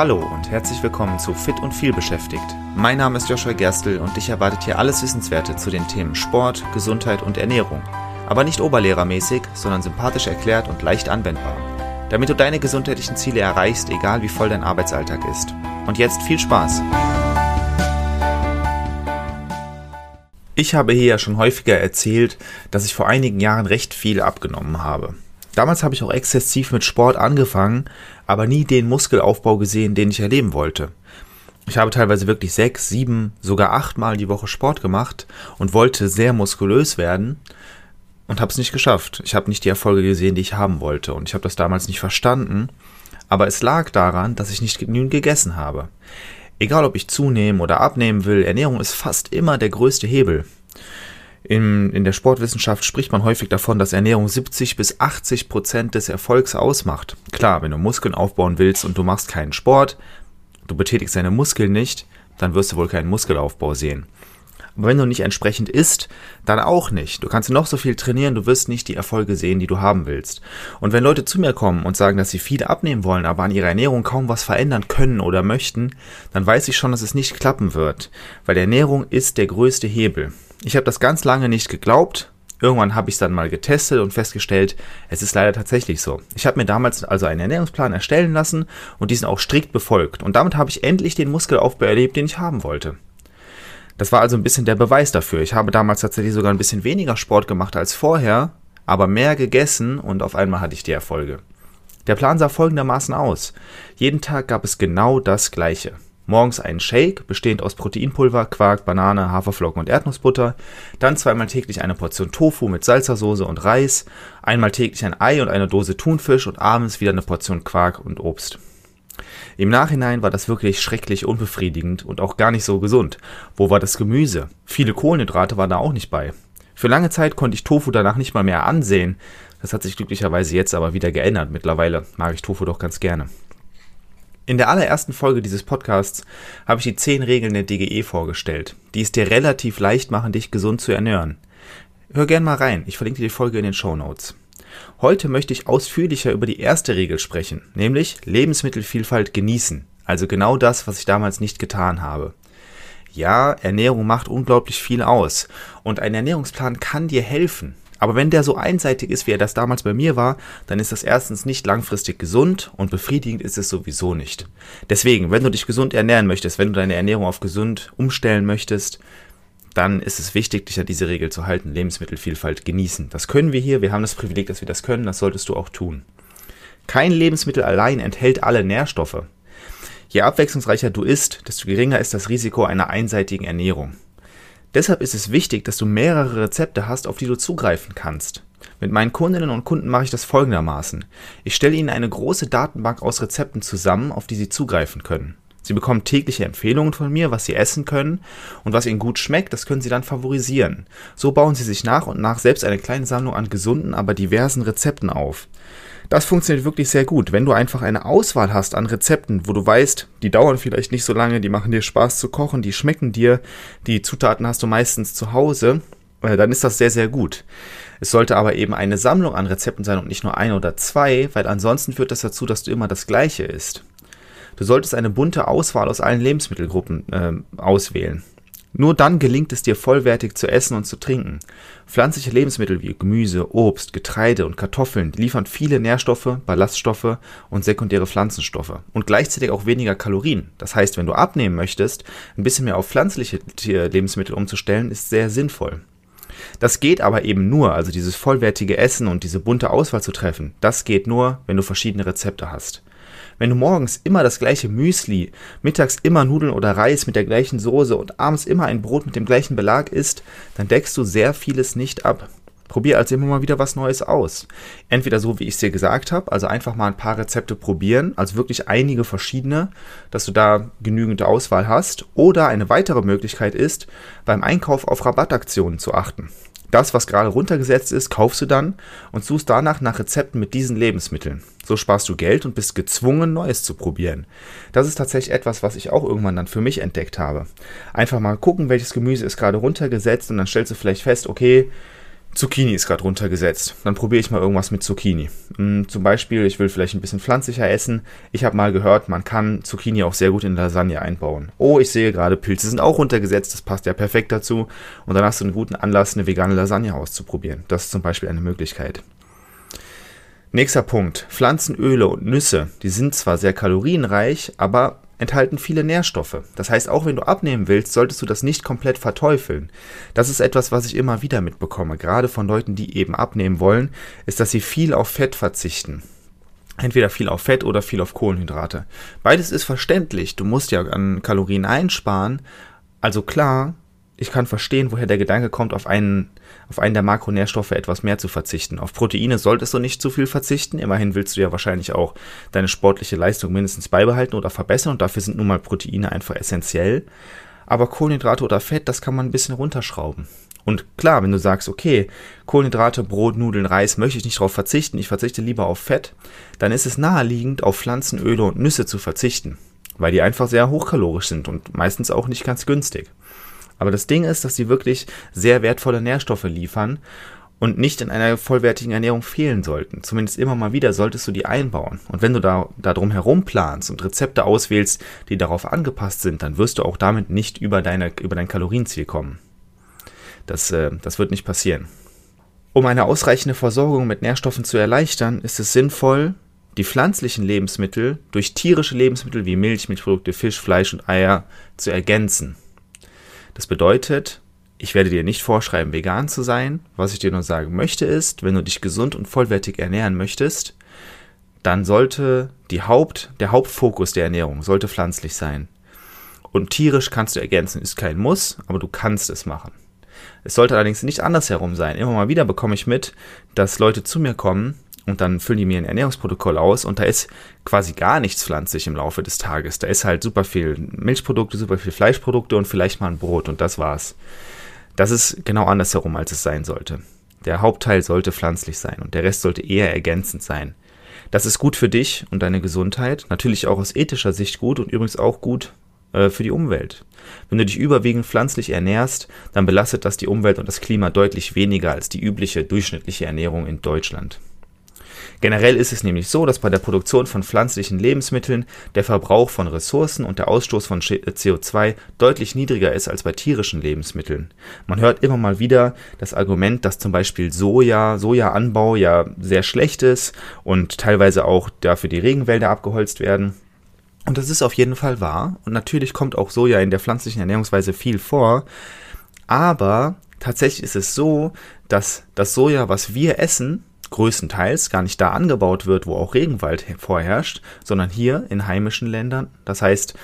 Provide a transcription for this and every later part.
Hallo und herzlich willkommen zu Fit und viel beschäftigt. Mein Name ist Joshua Gerstl und dich erwartet hier alles Wissenswerte zu den Themen Sport, Gesundheit und Ernährung. Aber nicht oberlehrermäßig, sondern sympathisch erklärt und leicht anwendbar. Damit du deine gesundheitlichen Ziele erreichst, egal wie voll dein Arbeitsalltag ist. Und jetzt viel Spaß! Ich habe hier ja schon häufiger erzählt, dass ich vor einigen Jahren recht viel abgenommen habe. Damals habe ich auch exzessiv mit Sport angefangen, aber nie den Muskelaufbau gesehen, den ich erleben wollte. Ich habe teilweise wirklich sechs, sieben, sogar achtmal die Woche Sport gemacht und wollte sehr muskulös werden und habe es nicht geschafft. Ich habe nicht die Erfolge gesehen, die ich haben wollte und ich habe das damals nicht verstanden, aber es lag daran, dass ich nicht genügend gegessen habe. Egal ob ich zunehmen oder abnehmen will, Ernährung ist fast immer der größte Hebel. In, in der Sportwissenschaft spricht man häufig davon, dass Ernährung 70 bis 80 Prozent des Erfolgs ausmacht. Klar, wenn du Muskeln aufbauen willst und du machst keinen Sport, du betätigst deine Muskeln nicht, dann wirst du wohl keinen Muskelaufbau sehen. Aber wenn du nicht entsprechend isst, dann auch nicht. Du kannst noch so viel trainieren, du wirst nicht die Erfolge sehen, die du haben willst. Und wenn Leute zu mir kommen und sagen, dass sie viel abnehmen wollen, aber an ihrer Ernährung kaum was verändern können oder möchten, dann weiß ich schon, dass es nicht klappen wird. Weil Ernährung ist der größte Hebel. Ich habe das ganz lange nicht geglaubt. Irgendwann habe ich es dann mal getestet und festgestellt, es ist leider tatsächlich so. Ich habe mir damals also einen Ernährungsplan erstellen lassen und diesen auch strikt befolgt. Und damit habe ich endlich den Muskelaufbau erlebt, den ich haben wollte. Das war also ein bisschen der Beweis dafür. Ich habe damals tatsächlich sogar ein bisschen weniger Sport gemacht als vorher, aber mehr gegessen und auf einmal hatte ich die Erfolge. Der Plan sah folgendermaßen aus. Jeden Tag gab es genau das gleiche. Morgens einen Shake, bestehend aus Proteinpulver, Quark, Banane, Haferflocken und Erdnussbutter. Dann zweimal täglich eine Portion Tofu mit Salzasauce und Reis. Einmal täglich ein Ei und eine Dose Thunfisch und abends wieder eine Portion Quark und Obst. Im Nachhinein war das wirklich schrecklich unbefriedigend und auch gar nicht so gesund. Wo war das Gemüse? Viele Kohlenhydrate waren da auch nicht bei. Für lange Zeit konnte ich Tofu danach nicht mal mehr ansehen. Das hat sich glücklicherweise jetzt aber wieder geändert. Mittlerweile mag ich Tofu doch ganz gerne. In der allerersten Folge dieses Podcasts habe ich die 10 Regeln der DGE vorgestellt, die es dir relativ leicht machen, dich gesund zu ernähren. Hör gern mal rein, ich verlinke dir die Folge in den Show Notes. Heute möchte ich ausführlicher über die erste Regel sprechen, nämlich Lebensmittelvielfalt genießen, also genau das, was ich damals nicht getan habe. Ja, Ernährung macht unglaublich viel aus und ein Ernährungsplan kann dir helfen, aber wenn der so einseitig ist, wie er das damals bei mir war, dann ist das erstens nicht langfristig gesund und befriedigend ist es sowieso nicht. Deswegen, wenn du dich gesund ernähren möchtest, wenn du deine Ernährung auf gesund umstellen möchtest, dann ist es wichtig, dich an diese Regel zu halten. Lebensmittelvielfalt genießen. Das können wir hier. Wir haben das Privileg, dass wir das können. Das solltest du auch tun. Kein Lebensmittel allein enthält alle Nährstoffe. Je abwechslungsreicher du isst, desto geringer ist das Risiko einer einseitigen Ernährung. Deshalb ist es wichtig, dass du mehrere Rezepte hast, auf die du zugreifen kannst. Mit meinen Kundinnen und Kunden mache ich das folgendermaßen. Ich stelle ihnen eine große Datenbank aus Rezepten zusammen, auf die sie zugreifen können. Sie bekommen tägliche Empfehlungen von mir, was sie essen können und was ihnen gut schmeckt, das können sie dann favorisieren. So bauen sie sich nach und nach selbst eine kleine Sammlung an gesunden, aber diversen Rezepten auf. Das funktioniert wirklich sehr gut. Wenn du einfach eine Auswahl hast an Rezepten, wo du weißt, die dauern vielleicht nicht so lange, die machen dir Spaß zu kochen, die schmecken dir, die Zutaten hast du meistens zu Hause, äh, dann ist das sehr, sehr gut. Es sollte aber eben eine Sammlung an Rezepten sein und nicht nur ein oder zwei, weil ansonsten führt das dazu, dass du immer das Gleiche isst. Du solltest eine bunte Auswahl aus allen Lebensmittelgruppen äh, auswählen. Nur dann gelingt es dir vollwertig zu essen und zu trinken. Pflanzliche Lebensmittel wie Gemüse, Obst, Getreide und Kartoffeln liefern viele Nährstoffe, Ballaststoffe und sekundäre Pflanzenstoffe und gleichzeitig auch weniger Kalorien. Das heißt, wenn du abnehmen möchtest, ein bisschen mehr auf pflanzliche Lebensmittel umzustellen, ist sehr sinnvoll. Das geht aber eben nur, also dieses vollwertige Essen und diese bunte Auswahl zu treffen, das geht nur, wenn du verschiedene Rezepte hast. Wenn du morgens immer das gleiche Müsli, mittags immer Nudeln oder Reis mit der gleichen Soße und abends immer ein Brot mit dem gleichen Belag isst, dann deckst du sehr vieles nicht ab. Probier also immer mal wieder was Neues aus. Entweder so, wie ich es dir gesagt habe, also einfach mal ein paar Rezepte probieren, also wirklich einige verschiedene, dass du da genügend Auswahl hast. Oder eine weitere Möglichkeit ist, beim Einkauf auf Rabattaktionen zu achten. Das, was gerade runtergesetzt ist, kaufst du dann und suchst danach nach Rezepten mit diesen Lebensmitteln. So sparst du Geld und bist gezwungen, Neues zu probieren. Das ist tatsächlich etwas, was ich auch irgendwann dann für mich entdeckt habe. Einfach mal gucken, welches Gemüse ist gerade runtergesetzt und dann stellst du vielleicht fest, okay, Zucchini ist gerade runtergesetzt. Dann probiere ich mal irgendwas mit Zucchini. Hm, zum Beispiel, ich will vielleicht ein bisschen pflanzlicher essen. Ich habe mal gehört, man kann Zucchini auch sehr gut in Lasagne einbauen. Oh, ich sehe gerade, Pilze sind auch runtergesetzt. Das passt ja perfekt dazu. Und dann hast du einen guten Anlass, eine vegane Lasagne auszuprobieren. Das ist zum Beispiel eine Möglichkeit. Nächster Punkt. Pflanzenöle und Nüsse. Die sind zwar sehr kalorienreich, aber enthalten viele Nährstoffe. Das heißt, auch wenn du abnehmen willst, solltest du das nicht komplett verteufeln. Das ist etwas, was ich immer wieder mitbekomme, gerade von Leuten, die eben abnehmen wollen, ist, dass sie viel auf Fett verzichten. Entweder viel auf Fett oder viel auf Kohlenhydrate. Beides ist verständlich. Du musst ja an Kalorien einsparen. Also klar, ich kann verstehen, woher der Gedanke kommt, auf einen, auf einen der Makronährstoffe etwas mehr zu verzichten. Auf Proteine solltest du nicht zu viel verzichten. Immerhin willst du ja wahrscheinlich auch deine sportliche Leistung mindestens beibehalten oder verbessern und dafür sind nun mal Proteine einfach essentiell. Aber Kohlenhydrate oder Fett, das kann man ein bisschen runterschrauben. Und klar, wenn du sagst, okay, Kohlenhydrate, Brot, Nudeln, Reis, möchte ich nicht darauf verzichten, ich verzichte lieber auf Fett, dann ist es naheliegend, auf Pflanzenöle und Nüsse zu verzichten, weil die einfach sehr hochkalorisch sind und meistens auch nicht ganz günstig. Aber das Ding ist, dass sie wirklich sehr wertvolle Nährstoffe liefern und nicht in einer vollwertigen Ernährung fehlen sollten. Zumindest immer mal wieder solltest du die einbauen. Und wenn du da, da drum herum planst und Rezepte auswählst, die darauf angepasst sind, dann wirst du auch damit nicht über, deine, über dein Kalorienziel kommen. Das, äh, das wird nicht passieren. Um eine ausreichende Versorgung mit Nährstoffen zu erleichtern, ist es sinnvoll, die pflanzlichen Lebensmittel durch tierische Lebensmittel wie Milch, Milchprodukte, Fisch, Fleisch und Eier zu ergänzen. Das bedeutet, ich werde dir nicht vorschreiben, vegan zu sein. Was ich dir nur sagen möchte ist, wenn du dich gesund und vollwertig ernähren möchtest, dann sollte die Haupt, der Hauptfokus der Ernährung sollte pflanzlich sein. Und tierisch kannst du ergänzen, ist kein Muss, aber du kannst es machen. Es sollte allerdings nicht andersherum sein. Immer mal wieder bekomme ich mit, dass Leute zu mir kommen und dann füllen die mir ein Ernährungsprotokoll aus und da ist quasi gar nichts pflanzlich im Laufe des Tages. Da ist halt super viel Milchprodukte, super viel Fleischprodukte und vielleicht mal ein Brot und das war's. Das ist genau andersherum, als es sein sollte. Der Hauptteil sollte pflanzlich sein und der Rest sollte eher ergänzend sein. Das ist gut für dich und deine Gesundheit, natürlich auch aus ethischer Sicht gut und übrigens auch gut äh, für die Umwelt. Wenn du dich überwiegend pflanzlich ernährst, dann belastet das die Umwelt und das Klima deutlich weniger als die übliche durchschnittliche Ernährung in Deutschland. Generell ist es nämlich so, dass bei der Produktion von pflanzlichen Lebensmitteln der Verbrauch von Ressourcen und der Ausstoß von CO2 deutlich niedriger ist als bei tierischen Lebensmitteln. Man hört immer mal wieder das Argument, dass zum Beispiel Soja, Sojaanbau ja sehr schlecht ist und teilweise auch dafür die Regenwälder abgeholzt werden. Und das ist auf jeden Fall wahr. Und natürlich kommt auch Soja in der pflanzlichen Ernährungsweise viel vor. Aber tatsächlich ist es so, dass das Soja, was wir essen, größtenteils gar nicht da angebaut wird, wo auch Regenwald vorherrscht, sondern hier in heimischen Ländern. Das heißt,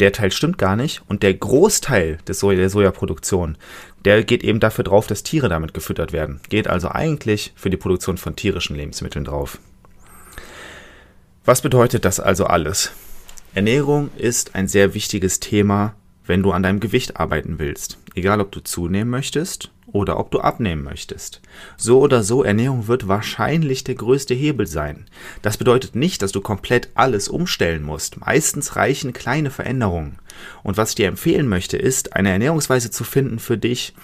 der Teil stimmt gar nicht und der Großteil des Soja, der Sojaproduktion, der geht eben dafür drauf, dass Tiere damit gefüttert werden. Geht also eigentlich für die Produktion von tierischen Lebensmitteln drauf. Was bedeutet das also alles? Ernährung ist ein sehr wichtiges Thema, wenn du an deinem Gewicht arbeiten willst. Egal, ob du zunehmen möchtest oder ob du abnehmen möchtest. So oder so, Ernährung wird wahrscheinlich der größte Hebel sein. Das bedeutet nicht, dass du komplett alles umstellen musst. Meistens reichen kleine Veränderungen. Und was ich dir empfehlen möchte, ist, eine Ernährungsweise zu finden für dich,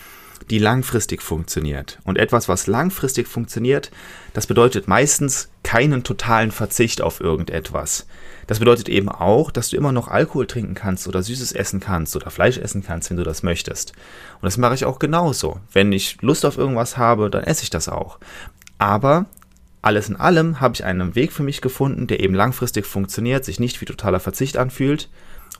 die langfristig funktioniert. Und etwas, was langfristig funktioniert, das bedeutet meistens keinen totalen Verzicht auf irgendetwas. Das bedeutet eben auch, dass du immer noch Alkohol trinken kannst oder Süßes essen kannst oder Fleisch essen kannst, wenn du das möchtest. Und das mache ich auch genauso. Wenn ich Lust auf irgendwas habe, dann esse ich das auch. Aber alles in allem habe ich einen Weg für mich gefunden, der eben langfristig funktioniert, sich nicht wie totaler Verzicht anfühlt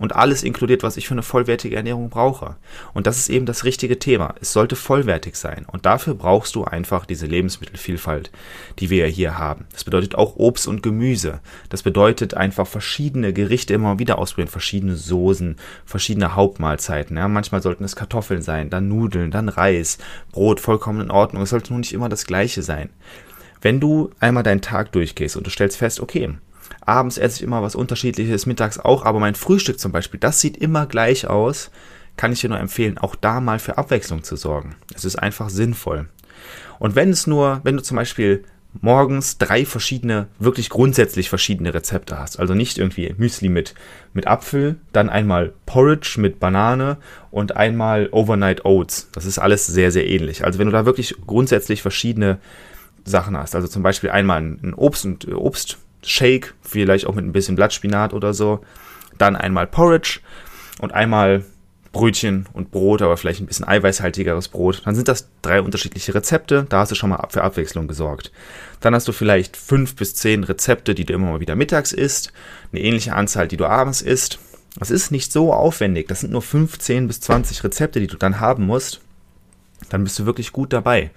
und alles inkludiert, was ich für eine vollwertige Ernährung brauche. Und das ist eben das richtige Thema. Es sollte vollwertig sein. Und dafür brauchst du einfach diese Lebensmittelvielfalt, die wir hier haben. Das bedeutet auch Obst und Gemüse. Das bedeutet einfach verschiedene Gerichte immer wieder ausprobieren, verschiedene Soßen, verschiedene Hauptmahlzeiten. Ja, manchmal sollten es Kartoffeln sein, dann Nudeln, dann Reis, Brot, vollkommen in Ordnung. Es sollte nun nicht immer das Gleiche sein. Wenn du einmal deinen Tag durchgehst und du stellst fest, okay, Abends esse ich immer was unterschiedliches, mittags auch, aber mein Frühstück zum Beispiel, das sieht immer gleich aus. Kann ich dir nur empfehlen, auch da mal für Abwechslung zu sorgen. Es ist einfach sinnvoll. Und wenn es nur, wenn du zum Beispiel morgens drei verschiedene, wirklich grundsätzlich verschiedene Rezepte hast. Also nicht irgendwie Müsli mit, mit Apfel, dann einmal Porridge mit Banane und einmal Overnight Oats. Das ist alles sehr, sehr ähnlich. Also wenn du da wirklich grundsätzlich verschiedene Sachen hast, also zum Beispiel einmal ein Obst- und Obstshake, vielleicht auch mit ein bisschen Blattspinat oder so, dann einmal Porridge und einmal Brötchen und Brot, aber vielleicht ein bisschen eiweißhaltigeres Brot. Dann sind das drei unterschiedliche Rezepte. Da hast du schon mal für Abwechslung gesorgt. Dann hast du vielleicht fünf bis zehn Rezepte, die du immer mal wieder mittags isst. Eine ähnliche Anzahl, die du abends isst. Das ist nicht so aufwendig. Das sind nur 15 bis 20 Rezepte, die du dann haben musst. Dann bist du wirklich gut dabei.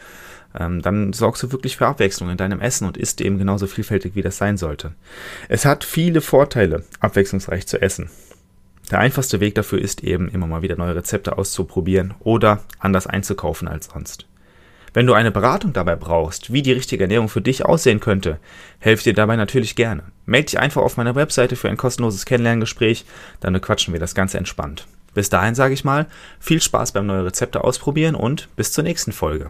Ähm, dann sorgst du wirklich für Abwechslung in deinem Essen und isst eben genauso vielfältig, wie das sein sollte. Es hat viele Vorteile, abwechslungsreich zu essen. Der einfachste Weg dafür ist eben immer mal wieder neue Rezepte auszuprobieren oder anders einzukaufen als sonst. Wenn du eine Beratung dabei brauchst, wie die richtige Ernährung für dich aussehen könnte, helfe dir dabei natürlich gerne. Melde dich einfach auf meiner Webseite für ein kostenloses Kennenlerngespräch, dann bequatschen wir das Ganze entspannt. Bis dahin sage ich mal, viel Spaß beim neue Rezepte ausprobieren und bis zur nächsten Folge.